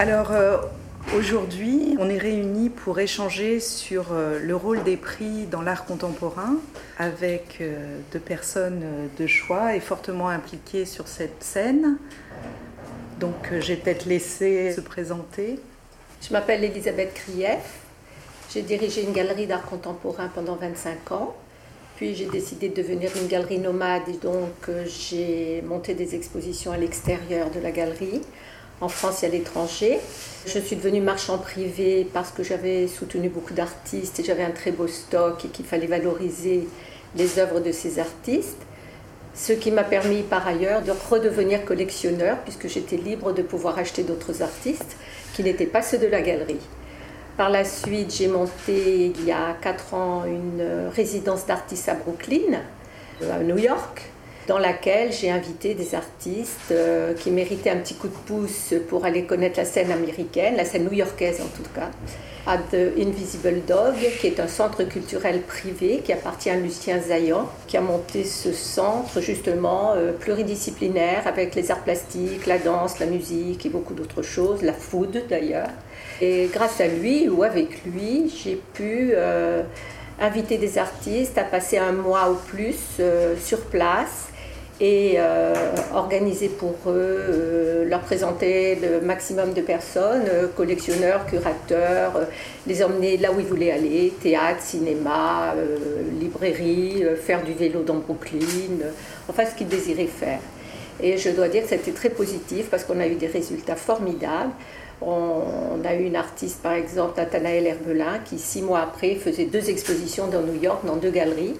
Alors euh, aujourd'hui, on est réunis pour échanger sur euh, le rôle des prix dans l'art contemporain avec euh, deux personnes de choix et fortement impliquées sur cette scène. Donc j'ai peut-être laissé se présenter. Je m'appelle Elisabeth Krief. J'ai dirigé une galerie d'art contemporain pendant 25 ans. Puis j'ai décidé de devenir une galerie nomade et donc j'ai monté des expositions à l'extérieur de la galerie en France et à l'étranger. Je suis devenue marchand privé parce que j'avais soutenu beaucoup d'artistes et j'avais un très beau stock et qu'il fallait valoriser les œuvres de ces artistes. Ce qui m'a permis par ailleurs de redevenir collectionneur puisque j'étais libre de pouvoir acheter d'autres artistes qui n'étaient pas ceux de la galerie. Par la suite, j'ai monté il y a 4 ans une résidence d'artistes à Brooklyn, à New York, dans laquelle j'ai invité des artistes euh, qui méritaient un petit coup de pouce pour aller connaître la scène américaine, la scène new-yorkaise en tout cas, à The Invisible Dog, qui est un centre culturel privé qui appartient à Lucien Zayan, qui a monté ce centre justement euh, pluridisciplinaire avec les arts plastiques, la danse, la musique et beaucoup d'autres choses, la food d'ailleurs. Et grâce à lui ou avec lui, j'ai pu euh, inviter des artistes à passer un mois ou plus sur place et euh, organiser pour eux, euh, leur présenter le maximum de personnes, euh, collectionneurs, curateurs, les emmener là où ils voulaient aller, théâtre, cinéma, librairie, faire du vélo dans Brooklyn, enfin ce qu'ils désiraient faire. Et je dois dire que c'était très positif parce qu'on a eu des résultats formidables. On, a eu une artiste, par exemple, Nathanaël Herbelin, qui six mois après faisait deux expositions dans New York, dans deux galeries,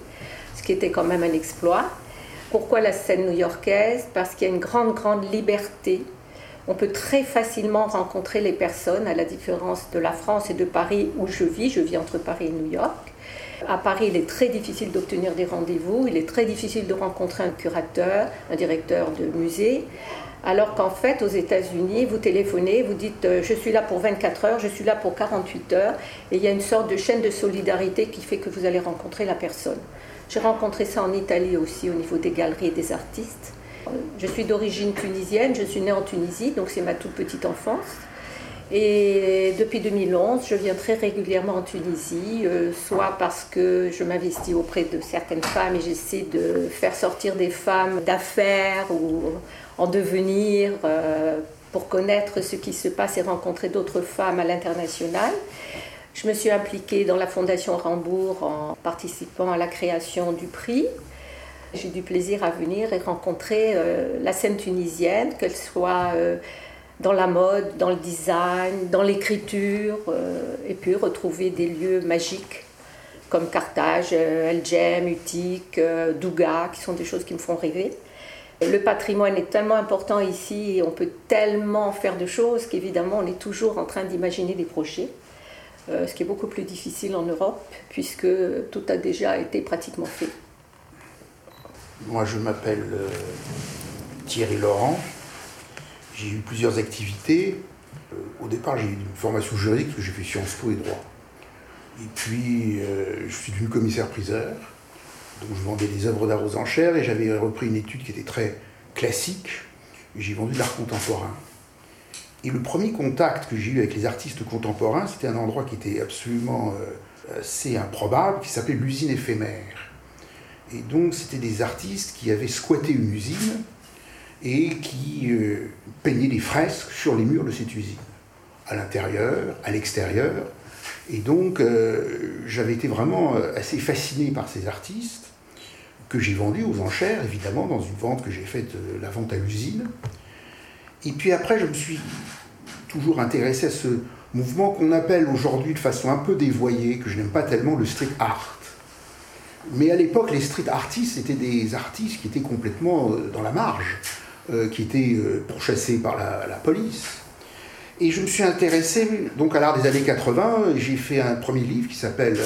ce qui était quand même un exploit. Pourquoi la scène new-yorkaise? Parce qu'il y a une grande, grande liberté. On peut très facilement rencontrer les personnes, à la différence de la France et de Paris où je vis. Je vis entre Paris et New York. À Paris, il est très difficile d'obtenir des rendez-vous, il est très difficile de rencontrer un curateur, un directeur de musée. Alors qu'en fait, aux États-Unis, vous téléphonez, vous dites euh, je suis là pour 24 heures, je suis là pour 48 heures, et il y a une sorte de chaîne de solidarité qui fait que vous allez rencontrer la personne. J'ai rencontré ça en Italie aussi au niveau des galeries et des artistes. Je suis d'origine tunisienne, je suis née en Tunisie, donc c'est ma toute petite enfance. Et depuis 2011, je viens très régulièrement en Tunisie, euh, soit parce que je m'investis auprès de certaines femmes et j'essaie de faire sortir des femmes d'affaires ou en devenir euh, pour connaître ce qui se passe et rencontrer d'autres femmes à l'international. Je me suis impliquée dans la Fondation Rambourg en participant à la création du prix. J'ai du plaisir à venir et rencontrer euh, la scène tunisienne, qu'elle soit euh, dans la mode, dans le design, dans l'écriture, euh, et puis retrouver des lieux magiques comme Carthage, El Jem, Utique, Douga, qui sont des choses qui me font rêver. Le patrimoine est tellement important ici et on peut tellement faire de choses qu'évidemment on est toujours en train d'imaginer des projets. Euh, ce qui est beaucoup plus difficile en Europe, puisque tout a déjà été pratiquement fait. Moi, je m'appelle euh, Thierry Laurent. J'ai eu plusieurs activités. Euh, au départ, j'ai eu une formation juridique, parce j'ai fait Sciences Po et droit. Et puis, je suis devenu commissaire-priseur. Donc, je vendais des œuvres d'art aux enchères et j'avais repris une étude qui était très classique. J'ai vendu de l'art contemporain. Et le premier contact que j'ai eu avec les artistes contemporains, c'était un endroit qui était absolument euh, assez improbable, qui s'appelait l'usine éphémère. Et donc, c'était des artistes qui avaient squatté une usine et qui euh, peignaient des fresques sur les murs de cette usine, à l'intérieur, à l'extérieur. Et donc, euh, j'avais été vraiment assez fasciné par ces artistes que j'ai vendus aux enchères, évidemment, dans une vente que j'ai faite, la vente à l'usine. Et puis après, je me suis toujours intéressé à ce mouvement qu'on appelle aujourd'hui de façon un peu dévoyée, que je n'aime pas tellement, le street art. Mais à l'époque, les street artistes étaient des artistes qui étaient complètement euh, dans la marge, euh, qui étaient euh, pourchassés par la, police. Et je me suis intéressé donc à l'art des années 80. J'ai fait un premier livre qui s'appelle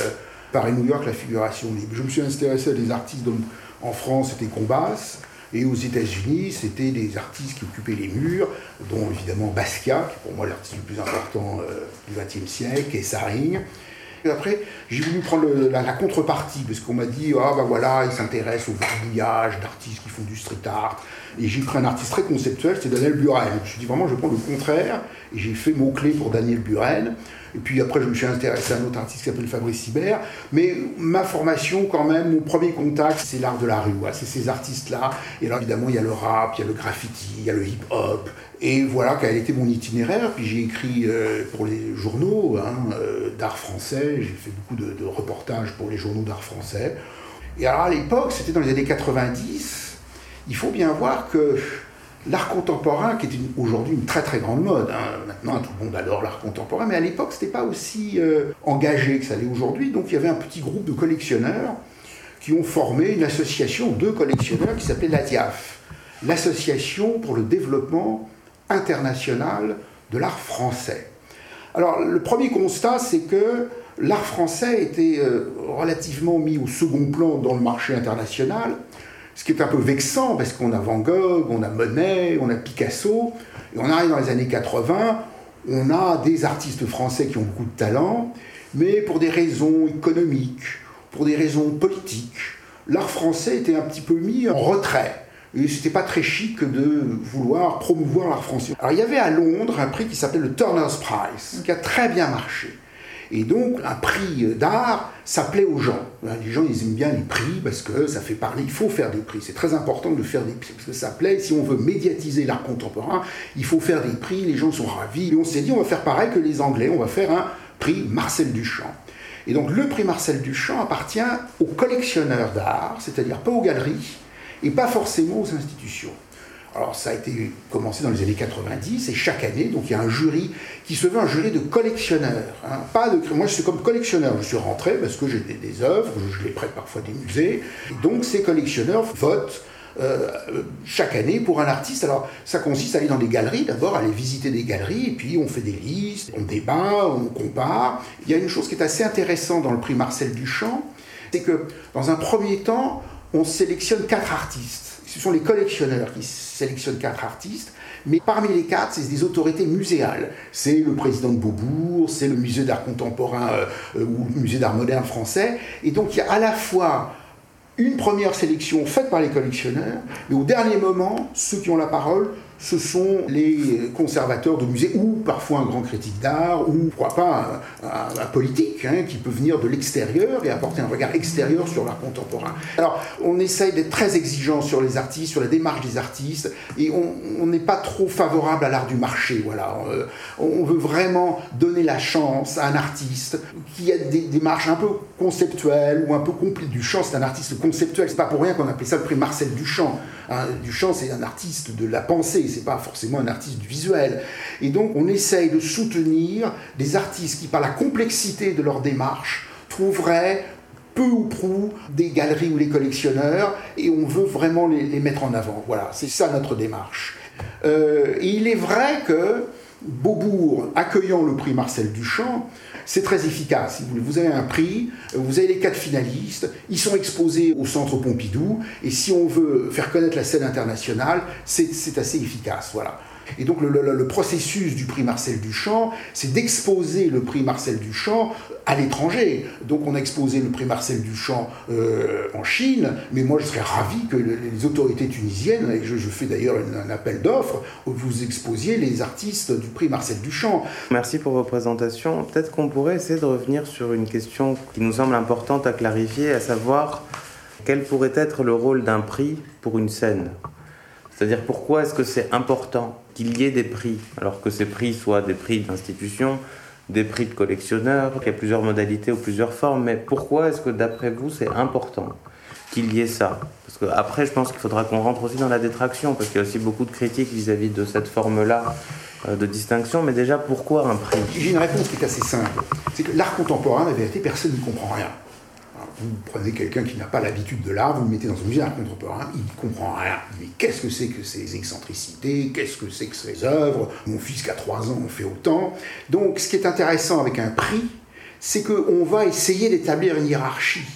Paris New York, la figuration libre. Je me suis intéressé à des artistes dont en France c'était Combas, Et aux États-Unis, c'était des artistes qui occupaient les murs, dont évidemment Basquiat, qui est pour moi l'artiste le plus important euh, du XXe siècle, et Saring. Et après, j'ai voulu prendre la, contrepartie, parce qu'on m'a dit, ah ben voilà, il s'intéresse au barbouillage d'artistes qui font du street art. Et j'ai pris un artiste très conceptuel, c'est Daniel Buren. Je me suis dit vraiment, je prendre le contraire, et j'ai fait mot-clé pour Daniel Buren. Et puis après, je me suis intéressé à un autre artiste qui s'appelle Fabrice Sibert. Mais ma formation, quand même, mon premier contact, c'est l'art de la rue. C'est ces artistes-là. Et alors, évidemment, il y a le rap, il y a le graffiti, il y a le hip-hop. Et voilà quel été mon itinéraire. Puis j'ai écrit euh, pour les journaux hein, euh, d'art français. J'ai fait beaucoup de reportages pour les journaux d'art français. Et alors, à l'époque, c'était dans les années 90. Il faut bien voir que l'art contemporain, qui est aujourd'hui une très très grande mode, hein. maintenant tout le monde adore l'art contemporain, mais à l'époque c'était pas aussi euh, engagé que ça l'est aujourd'hui, donc il y avait un petit groupe de collectionneurs qui ont formé une association de collectionneurs qui s'appelait l'ADIAF, l'Association pour le développement international de l'art français. Alors le premier constat c'est que l'art français était euh, relativement mis au second plan dans le marché international, ce qui est un peu vexant parce qu'on a Van Gogh, on a Monet, on a Picasso, et on arrive dans les années 80, on a des artistes français qui ont beaucoup de talent, mais pour des raisons économiques, pour des raisons politiques, l'art français était un petit peu mis en retrait. Et c'était pas très chic de vouloir promouvoir l'art français. Alors il y avait à Londres un prix qui s'appelait le Turner's Prize, qui a très bien marché. Et donc, un prix d'art, ça plaît aux gens. Les gens, ils aiment bien les prix parce que ça fait parler. Il faut faire des prix. C'est très important de faire des prix parce que ça plaît. Si on veut médiatiser l'art contemporain, il faut faire des prix. Les gens sont ravis. Et on s'est dit, on va faire pareil que les Anglais. On va faire un prix Marcel Duchamp. Et donc, le prix Marcel Duchamp appartient aux collectionneurs d'art, c'est-à-dire pas aux galeries et pas forcément aux institutions. Alors ça a été commencé dans les années 90 et chaque année, donc il y a un jury qui se veut un jury de collectionneurs. Hein. Pas de, moi je suis comme collectionneur, je suis rentré parce que j'ai des, œuvres, je, les prête parfois des musées. donc ces collectionneurs votent euh, chaque année pour un artiste. Alors ça consiste à aller dans des galeries, d'abord aller visiter des galeries, et puis on fait des listes, on débat, on compare. Il y a une chose qui est assez intéressante dans le prix Marcel Duchamp, c'est que dans un premier temps, on sélectionne quatre artistes ce sont les collectionneurs qui sélectionnent quatre artistes, mais parmi les quatre, c'est des autorités muséales. C'est le président de Beaubourg, c'est le musée d'art contemporain euh, euh, ou le musée d'art moderne français. Et donc il y a à la fois une première sélection faite par les collectionneurs, mais au dernier moment, ceux qui ont la parole ce sont les conservateurs de musées ou parfois un grand critique d'art ou pourquoi pas un, politique hein, qui peut venir de l'extérieur et apporter un regard extérieur sur l'art contemporain. Alors on essaye d'être très exigeant sur les artistes, sur la démarche des artistes et on n'est pas trop favorable à l'art du marché. Voilà. Euh, on veut vraiment donner la chance à un artiste qui a des démarches un peu conceptuelles ou un peu compliquées. Duchamp c'est un artiste conceptuel, c'est pas pour rien qu'on appelle ça le prix Marcel Duchamp. Hein, Duchamp c'est un artiste de la pensée c'est pas forcément un artiste du visuel. Et donc on essaye de soutenir des artistes qui, par la complexité de leur démarche, trouveraient peu ou prou des galeries ou les collectionneurs, et on veut vraiment les, mettre en avant. Voilà, c'est ça notre démarche. Euh, et il est vrai que Beaubourg, accueillant le prix Marcel Duchamp, c'est très efficace. vous, avez un prix, vous avez les quatre finalistes, ils sont exposés au centre Pompidou, et si on veut faire connaître la scène internationale, c'est assez efficace. Voilà. Et donc le, processus du prix Marcel Duchamp, c'est d'exposer le prix Marcel Duchamp à l'étranger. Donc on a exposé le prix Marcel Duchamp euh, en Chine, mais moi je serais ravi que les autorités tunisiennes, et je, fais d'ailleurs un, appel d'offres, vous exposiez les artistes du prix Marcel Duchamp. Merci pour vos présentations. Peut-être qu'on pourrait essayer de revenir sur une question qui nous semble importante à clarifier, à savoir quel pourrait être le rôle d'un prix pour une scène? C'est-à-dire pourquoi est-ce que c'est important qu'il y ait des prix, alors que ces prix soient des prix d'institutions, des prix de collectionneurs, qu'il y a plusieurs modalités ou plusieurs formes, mais pourquoi est-ce que d'après vous c'est important qu'il y ait ça? Parce qu'après je pense qu'il faudra qu'on rentre aussi dans la détraction, parce qu'il y a aussi beaucoup de critiques vis-à-vis de cette forme-là euh, de distinction, mais déjà pourquoi un prix? J'ai une réponse qui est assez simple, c'est que l'art contemporain, la vérité, personne n'y comprend rien vous prenez quelqu'un qui n'a pas l'habitude de l'art, vous le mettez dans un musée d'art contemporain, il ne comprend rien. Mais qu'est-ce que c'est que ces excentricités? Qu'est-ce que c'est que ces œuvres? Mon fils qui a 3 ans en fait autant. Donc ce qui est intéressant avec un prix, c'est qu'on va essayer d'établir une hiérarchie.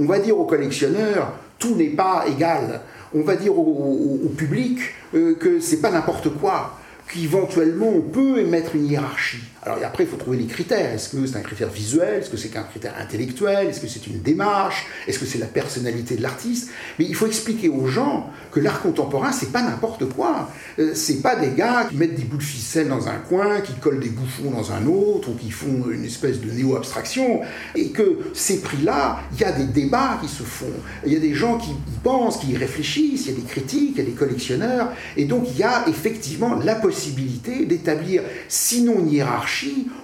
On va dire aux collectionneurs, tout n'est pas égal. on va dire au, public euh, que c'est pas n'importe quoi qu'éventuellement on peut émettre une hiérarchie. Alors après, il faut trouver les critères. Est-ce que c'est un critère visuel? Est-ce que c'est un critère intellectuel? Est-ce que c'est une démarche? Est-ce que c'est la personnalité de l'artiste? Mais il faut expliquer aux gens que l'art contemporain, c'est pas n'importe quoi. Euh, c'est pas des gars qui mettent des bouts de ficelle dans un coin, qui collent des bouffons dans un autre, ou qui font une espèce de néo-abstraction. Et que ces prix-là, il y a des débats qui se font. Il y a des gens qui pensent, qui y réfléchissent, il y a des critiques, il y a des collectionneurs. Et donc, il y a effectivement la possibilité d'établir, sinon une hiérarchie,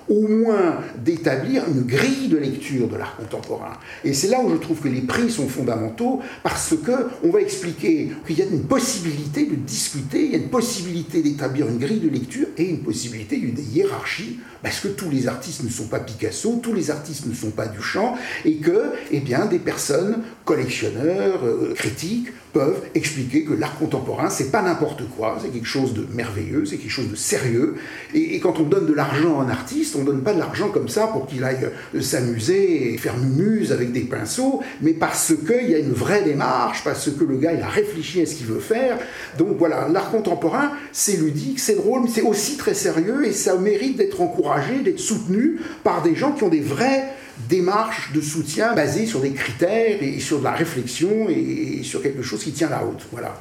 au moins d'établir une grille de lecture de l'art contemporain. Et c'est là où je trouve que les prix sont fondamentaux, parce que on va expliquer qu'il y a une possibilité de discuter, il y a une possibilité d'établir une grille de lecture et une possibilité d'une hiérarchie, parce que tous les artistes ne sont pas Picasso, tous les artistes ne sont pas Duchamp, et que, eh bien, des personnes, collectionneurs, euh, critiques, peuvent expliquer que l'art contemporain, c'est pas n'importe quoi, c'est quelque chose de merveilleux, c'est quelque chose de sérieux. Et, quand on donne de l'argent à un artiste, on donne pas de l'argent comme ça pour qu'il aille euh, s'amuser et faire mumuse avec des pinceaux, mais parce qu'il y a une vraie démarche, parce que le gars, il a réfléchi à ce qu'il veut faire. Donc voilà, l'art contemporain, c'est ludique, c'est drôle, mais c'est aussi très sérieux et ça mérite d'être encouragé, d'être soutenu par des gens qui ont des vrais démarche de soutien basée sur des critères et sur de la réflexion et sur quelque chose qui tient la route. Voilà.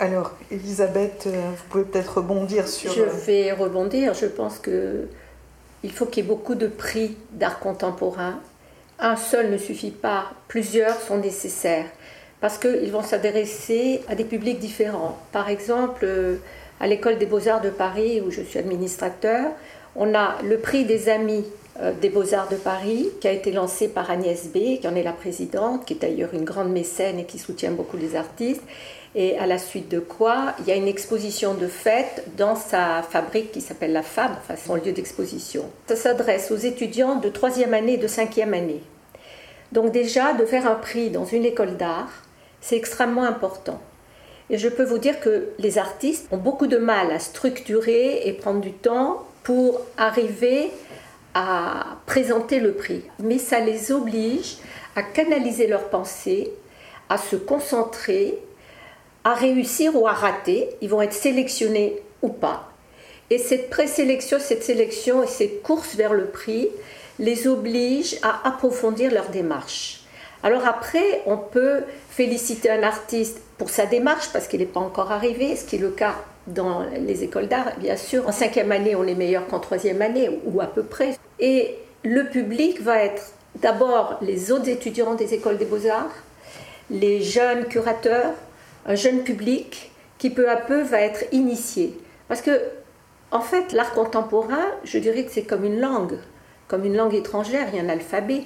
Alors, Elisabeth, euh, vous pouvez peut-être rebondir sur. Je vais rebondir. Je pense que il faut qu'il y ait beaucoup de prix d'art contemporain. Un seul ne suffit pas. Plusieurs sont nécessaires parce qu'ils vont s'adresser à des publics différents. Par exemple, euh, à l'école des beaux-arts de Paris, où je suis administrateur, on a le prix des amis euh, des Beaux-Arts de Paris, qui a été lancé par Agnès B, qui en est la présidente, qui est d'ailleurs une grande mécène et qui soutient beaucoup les artistes. Et à la suite de quoi, il y a une exposition de fête dans sa fabrique qui s'appelle la Fab, enfin son lieu d'exposition. Ça s'adresse aux étudiants de troisième année et de cinquième année. Donc déjà, de faire un prix dans une école d'art, c'est extrêmement important. Et je peux vous dire que les artistes ont beaucoup de mal à structurer et prendre du temps pour arriver à présenter le prix, mais ça les oblige à canaliser leurs pensées, à se concentrer, à réussir ou à rater. Ils vont être sélectionnés ou pas. Et cette présélection, cette sélection et cette course vers le prix les oblige à approfondir leur démarche. Alors après, on peut féliciter un artiste pour sa démarche parce qu'il n'est pas encore arrivé, ce qui est le cas dans les écoles d'art. Bien sûr, en cinquième année, on est meilleur qu'en troisième année, ou à peu près. Et le public va être d'abord les autres étudiants des écoles des beaux-arts, les jeunes curateurs, un jeune public qui peu à peu va être initié. Parce que, en fait, l'art contemporain, je dirais que c'est comme une langue, comme une langue étrangère, il y a un alphabet.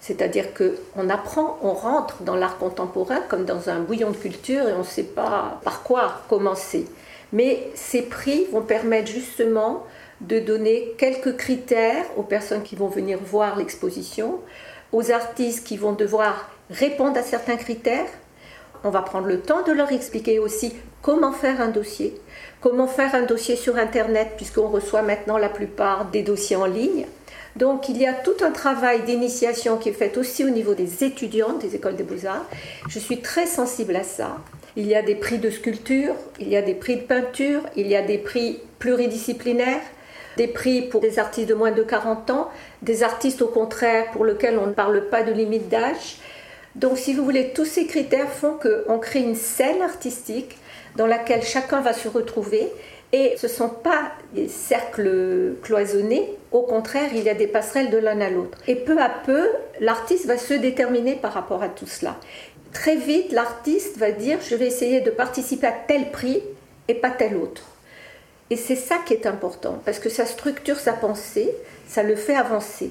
C'est-à-dire qu'on apprend, on rentre dans l'art contemporain comme dans un bouillon de culture et on ne sait pas par quoi commencer. Mais ces prix vont permettre justement de donner quelques critères aux personnes qui vont venir voir l'exposition, aux artistes qui vont devoir répondre à certains critères. On va prendre le temps de leur expliquer aussi comment faire un dossier, comment faire un dossier sur Internet, puisqu'on reçoit maintenant la plupart des dossiers en ligne. Donc il y a tout un travail d'initiation qui est fait aussi au niveau des étudiants des écoles des beaux-arts. Je suis très sensible à ça. Il y a des prix de sculpture, il y a des prix de peinture, il y a des prix pluridisciplinaires, des prix pour des artistes de moins de 40 ans, des artistes au contraire pour lesquels on ne parle pas de limite d'âge. Donc si vous voulez, tous ces critères font qu'on crée une scène artistique dans laquelle chacun va se retrouver et ce ne sont pas des cercles cloisonnés, au contraire, il y a des passerelles de l'un à l'autre. Et peu à peu, l'artiste va se déterminer par rapport à tout cela très vite, l'artiste va dire je vais essayer de participer à tel prix et pas tel autre. Et c'est ça qui est important, parce que ça structure sa pensée, ça le fait avancer.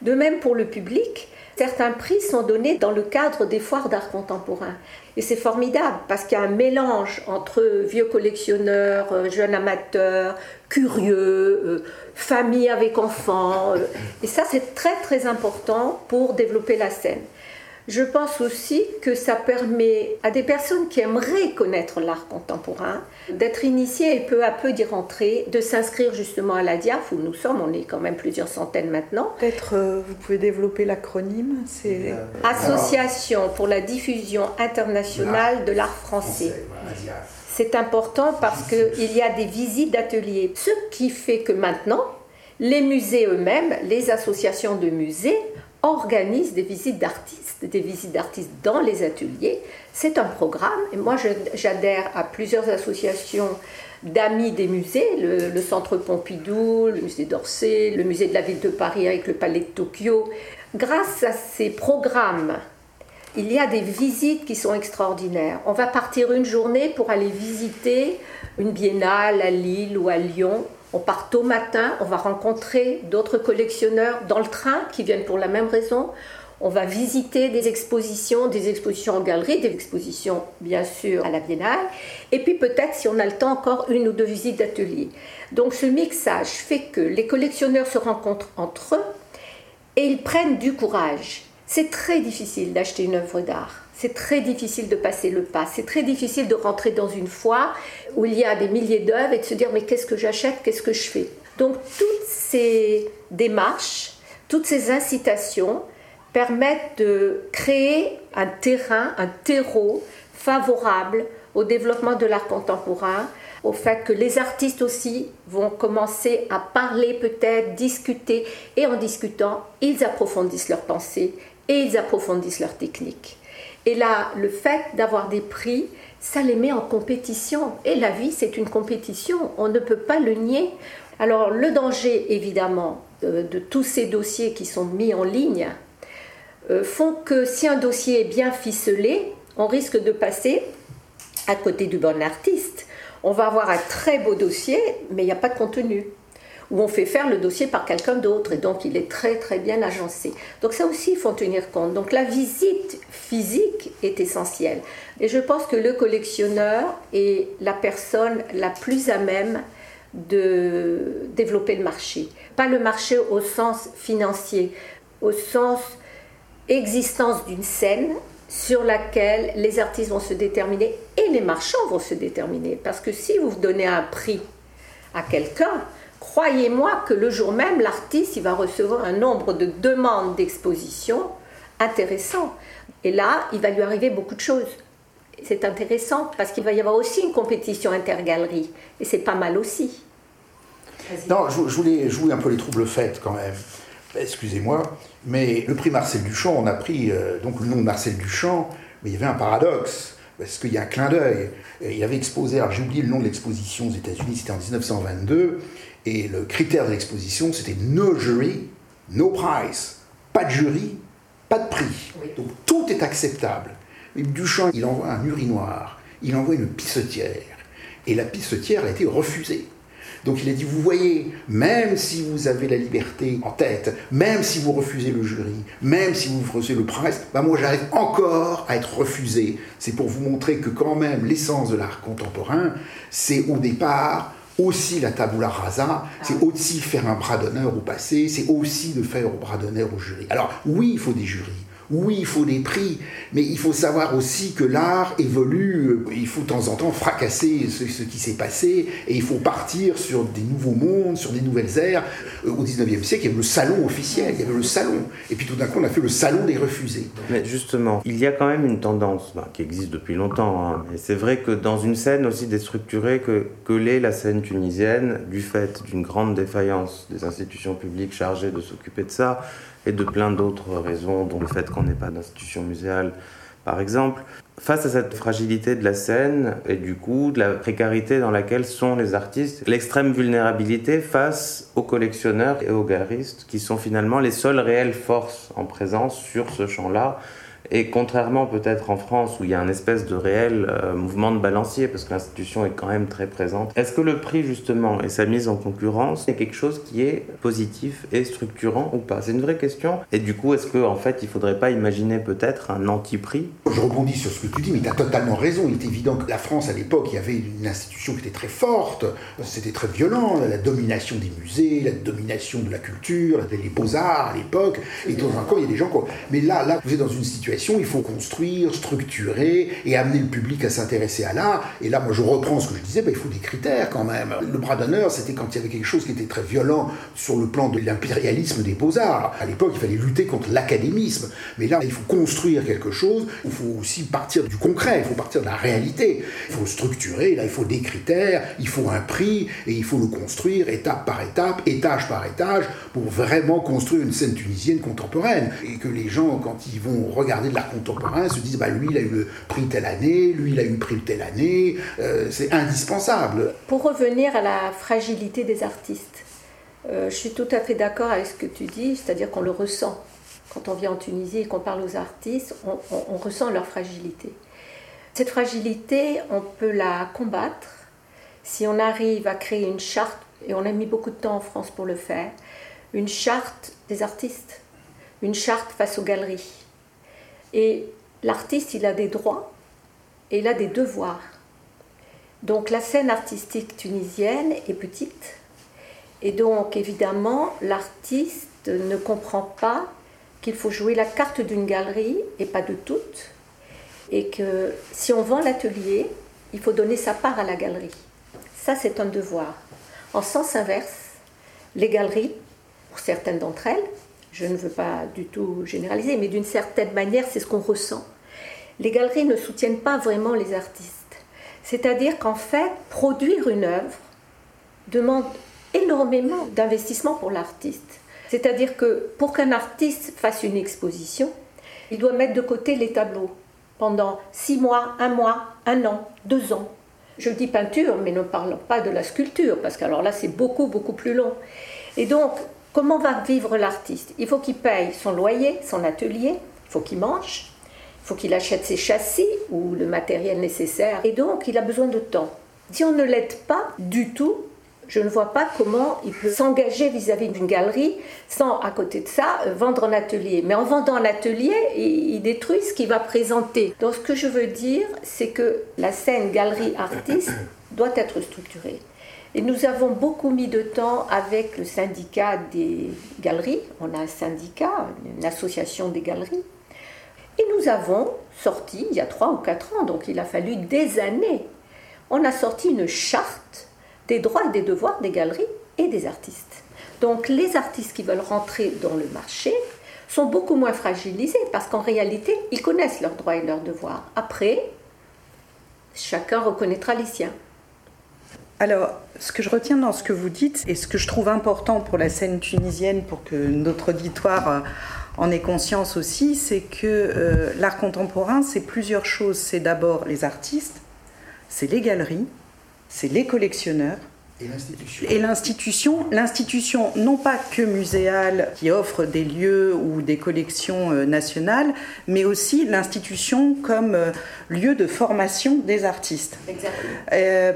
De même pour le public, certains prix sont donnés dans le cadre des foires d'art contemporain. Et c'est formidable, parce qu'il y a un mélange entre vieux collectionneurs, euh, jeunes amateurs, curieux, euh, familles avec enfants. Euh. Et ça, c'est très très important pour développer la scène. Je pense aussi que ça permet à des personnes qui aimeraient connaître l'art contemporain d'être initiées et peu à peu d'y rentrer, de s'inscrire justement à la DIAF où nous sommes, on est quand même plusieurs centaines maintenant. Peut-être euh, vous pouvez développer l'acronyme C'est euh, Association pour la diffusion internationale de l'art français. C'est important parce qu'il y a des visites d'ateliers, ce qui fait que maintenant, les musées eux-mêmes, les associations de musées, organisent des visites d'artistes, des visites d'artistes dans les ateliers. C'est un programme et moi j'adhère à plusieurs associations d'amis des musées, le, Centre Pompidou, le musée d'Orsay, le musée de la ville de Paris avec le Palais de Tokyo. Grâce à ces programmes, il y a des visites qui sont extraordinaires. On va partir une journée pour aller visiter une biennale à Lille ou à Lyon on part tôt matin, on va rencontrer d'autres collectionneurs dans le train qui viennent pour la même raison. On va visiter des expositions, des expositions en galerie, des expositions bien sûr à la Biennale, et puis peut-être si on a le temps encore une ou deux visites d'atelier. Donc ce mixage fait que les collectionneurs se rencontrent entre eux et ils prennent du courage. C'est très difficile d'acheter une œuvre d'art c'est très difficile de passer le pas. C'est très difficile de rentrer dans une foire où il y a des milliers d'œuvres et de se dire mais qu'est-ce que j'achète, qu'est-ce que je fais? Donc toutes ces démarches, toutes ces incitations permettent de créer un terrain, un terreau favorable au développement de l'art contemporain, au fait que les artistes aussi vont commencer à parler peut-être, discuter, et en discutant, ils approfondissent leurs pensées et ils approfondissent leurs techniques. Et là, le fait d'avoir des prix, ça les met en compétition. Et la vie, c'est une compétition, on ne peut pas le nier. Alors le danger, évidemment, de, tous ces dossiers qui sont mis en ligne, euh, font que si un dossier est bien ficelé, on risque de passer à côté du bon artiste. On va avoir un très beau dossier, mais il n'y a pas de contenu où on fait faire le dossier par quelqu'un d'autre et donc il est très très bien agencé. Donc ça aussi, il faut en tenir compte. Donc la visite physique est essentielle. Et je pense que le collectionneur est la personne la plus à même de développer le marché. Pas le marché au sens financier, au sens existence d'une scène sur laquelle les artistes vont se déterminer et les marchands vont se déterminer. Parce que si vous donnez un prix à quelqu'un, croyez-moi que le jour même, l'artiste il va recevoir un nombre de demandes d'exposition intéressant. Et là, il va lui arriver beaucoup de choses. C'est intéressant parce qu'il va y avoir aussi une compétition intergalerie. Et c'est pas mal aussi. Non, je, voulais jouer un peu les troubles faits quand même. Excusez-moi, mais le prix Marcel Duchamp, on a pris euh, donc le nom de Marcel Duchamp, mais il y avait un paradoxe, parce qu'il y a un clin d'œil. Il avait exposé, alors j'ai oublié le nom de l'exposition aux États-Unis, c'était en 1922, et le critère de l'exposition, c'était no jury, no price. Pas de jury, pas de prix. Donc tout est acceptable. Mais Duchamp, il envoie un urinoir, il envoie une pissetière. Et la pissetière a été refusée. Donc il a dit, vous voyez, même si vous avez la liberté en tête, même si vous refusez le jury, même si vous refusez le presse, bah moi j'arrive encore à être refusé. C'est pour vous montrer que quand même l'essence de l'art contemporain, c'est au départ aussi la tabula rasa, c'est ah. aussi faire un bras d'honneur au passé, c'est aussi de faire un bras d'honneur au jury. Alors oui, il faut des jurys, oui, il faut des prix, mais il faut savoir aussi que l'art évolue. Euh, il faut de temps en temps fracasser ce, qui s'est passé et il faut partir sur des nouveaux mondes, sur des nouvelles ères. Euh, au 19e siècle, il y avait le salon officiel, il y avait le salon. Et puis tout d'un coup, on a fait le salon des refusés. Mais justement, il y a quand même une tendance bah, qui existe depuis longtemps. Hein. Et c'est vrai que dans une scène aussi déstructurée que, que l'est la scène tunisienne, du fait d'une grande défaillance des institutions publiques chargées de s'occuper de ça, et de plein d'autres raisons, dont le fait qu'on n'ait pas d'institution muséale, par exemple. Face à cette fragilité de la scène et du coup de la précarité dans laquelle sont les artistes, l'extrême vulnérabilité face aux collectionneurs et aux galeristes qui sont finalement les seules réelles forces en présence sur ce champ-là et contrairement peut-être en France où il y a un espèce de réel euh, mouvement de balancier parce que l'institution est quand même très présente, est-ce que le prix justement et sa mise en concurrence est quelque chose qui est positif et structurant ou pas? C'est une vraie question. Et du coup, est-ce qu'en en fait il ne faudrait pas imaginer peut-être un anti-prix? Je rebondis sur ce que tu dis, mais tu as totalement raison. Il est évident que la France à l'époque, il y avait une institution qui était très forte, c'était très violent, la domination des musées, la domination de la culture, les beaux-arts à l'époque, et dans un cas il y a des gens... Quoi. Mais là, là, vous êtes dans une situation il faut construire, structurer et amener le public à s'intéresser à l'art. Et là, moi, je reprends ce que je disais, ben, il faut des critères quand même. Le bras d'honneur, c'était quand il y avait quelque chose qui était très violent sur le plan de l'impérialisme des beaux-arts. À l'époque, il fallait lutter contre l'académisme. Mais là, il faut construire quelque chose, il faut aussi partir du concret, il faut partir de la réalité. Il faut structurer, là, il faut des critères, il faut un prix, et il faut le construire étape par étape, étage par étage, pour vraiment construire une scène tunisienne contemporaine. Et que les gens, quand ils vont regarder de l'art contemporain, se disent, bah, lui, il a eu le prix telle année, lui, il a eu le prix telle année. Euh, c'est indispensable. Pour revenir à la fragilité des artistes, euh, je suis tout à fait d'accord avec ce que tu dis, c'est-à-dire qu'on le ressent. Quand on vient en Tunisie et qu'on parle aux artistes, on, ressent leur fragilité. Cette fragilité, on peut la combattre si on arrive à créer une charte, et on a mis beaucoup de temps en France pour le faire, une charte des artistes, une charte face aux galeries. Et l'artiste, il a des droits et il a des devoirs. Donc la scène artistique tunisienne est petite, et donc évidemment, l'artiste ne comprend pas qu'il faut jouer la carte d'une galerie et pas de toutes, et que si on vend l'atelier, il faut donner sa part à la galerie. Ça, c'est un devoir. En sens inverse, les galeries, pour certaines d'entre elles, je ne veux pas du tout généraliser, mais d'une certaine manière, c'est ce qu'on ressent. Les galeries ne soutiennent pas vraiment les artistes. C'est-à-dire qu'en fait, produire une œuvre demande énormément d'investissement pour l'artiste. C'est-à-dire que pour qu'un artiste fasse une exposition, il doit mettre de côté les tableaux pendant six mois, un mois, un an, deux ans. Je dis peinture, mais ne parlons pas de la sculpture, parce qu'alors là, c'est beaucoup, beaucoup plus long. Et donc, comment va vivre l'artiste? Il faut qu'il paye son loyer, son atelier, il faut qu'il mange, il faut qu'il achète ses châssis ou le matériel nécessaire. Et donc, il a besoin de temps. Si on ne l'aide pas du tout, je ne vois pas comment il peut s'engager vis-à-vis d'une galerie sans, à côté de ça, euh, vendre un atelier. Mais en vendant un atelier, il détruit ce qu'il va présenter. Donc ce que je veux dire, c'est que la scène galerie-artiste doit être structurée. Et nous avons beaucoup mis de temps avec le syndicat des galeries. On a un syndicat, une association des galeries. Et nous avons sorti, il y a trois ou quatre ans, donc il a fallu des années, on a sorti une charte des droits et des devoirs des galeries et des artistes. Donc les artistes qui veulent rentrer dans le marché sont beaucoup moins fragilisés parce qu'en réalité, ils connaissent leurs droits et leurs devoirs. Après, chacun reconnaîtra les siens. Alors, ce que je retiens dans ce que vous dites et ce que je trouve important pour la scène tunisienne, pour que notre auditoire euh, en ait conscience aussi, c'est que euh, l'art contemporain, c'est plusieurs choses. C'est d'abord les artistes, c'est les galeries, c'est les collectionneurs. Et l'institution. L'institution, non pas que muséale, qui offre des lieux ou des collections euh, nationales, mais aussi l'institution comme euh, lieu de formation des artistes. Euh,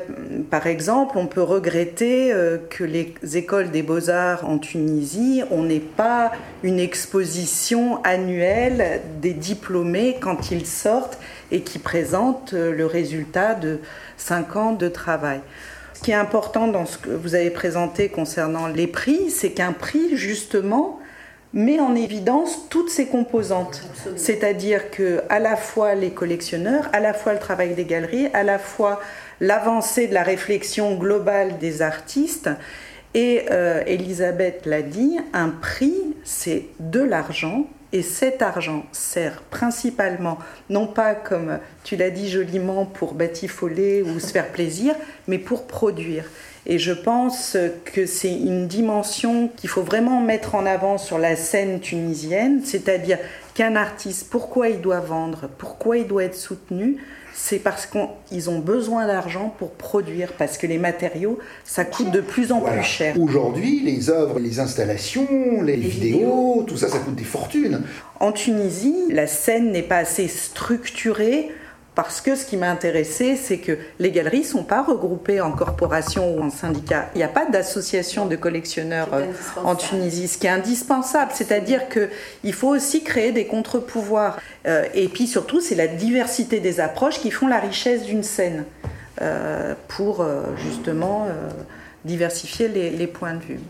par exemple, on peut regretter que les écoles des beaux-arts en Tunisie, on n'ait pas une exposition annuelle des diplômés quand ils sortent et qui présentent le résultat de cinq ans de travail. Ce qui est important dans ce que vous avez présenté concernant les prix, c'est qu'un prix, justement, met en évidence toutes ces composantes. C'est-à-dire que à la fois les collectionneurs, à la fois le travail des galeries, à la fois l'avancée de la réflexion globale des artistes. Et euh, Elisabeth l'a dit, un prix, c'est de l'argent et cet argent sert principalement, non pas comme tu l'as dit joliment, pour batifoler ou se faire plaisir, mais pour produire. Et je pense que c'est une dimension qu'il faut vraiment mettre en avant sur la scène tunisienne, c'est-à-dire qu'un artiste, pourquoi il doit vendre, pourquoi il doit être soutenu, c'est parce qu'ils ont besoin d'argent pour produire, parce que les matériaux, ça coûte de plus en plus cher. Aujourd'hui, les œuvres, les installations, les, vidéos, tout ça, ça coûte des fortunes. En Tunisie, la scène n'est pas assez structurée parce que ce qui m'a intéressé, c'est que les galeries ne sont pas regroupées en corporation ou en syndicat. Il n'y a pas d'association de collectionneurs euh, en Tunisie, ce qui est indispensable. C'est-à-dire qu'il faut aussi créer des contre-pouvoirs. Euh, et puis surtout, c'est la diversité des approches qui font la richesse d'une scène euh, pour justement diversifier les points de vue.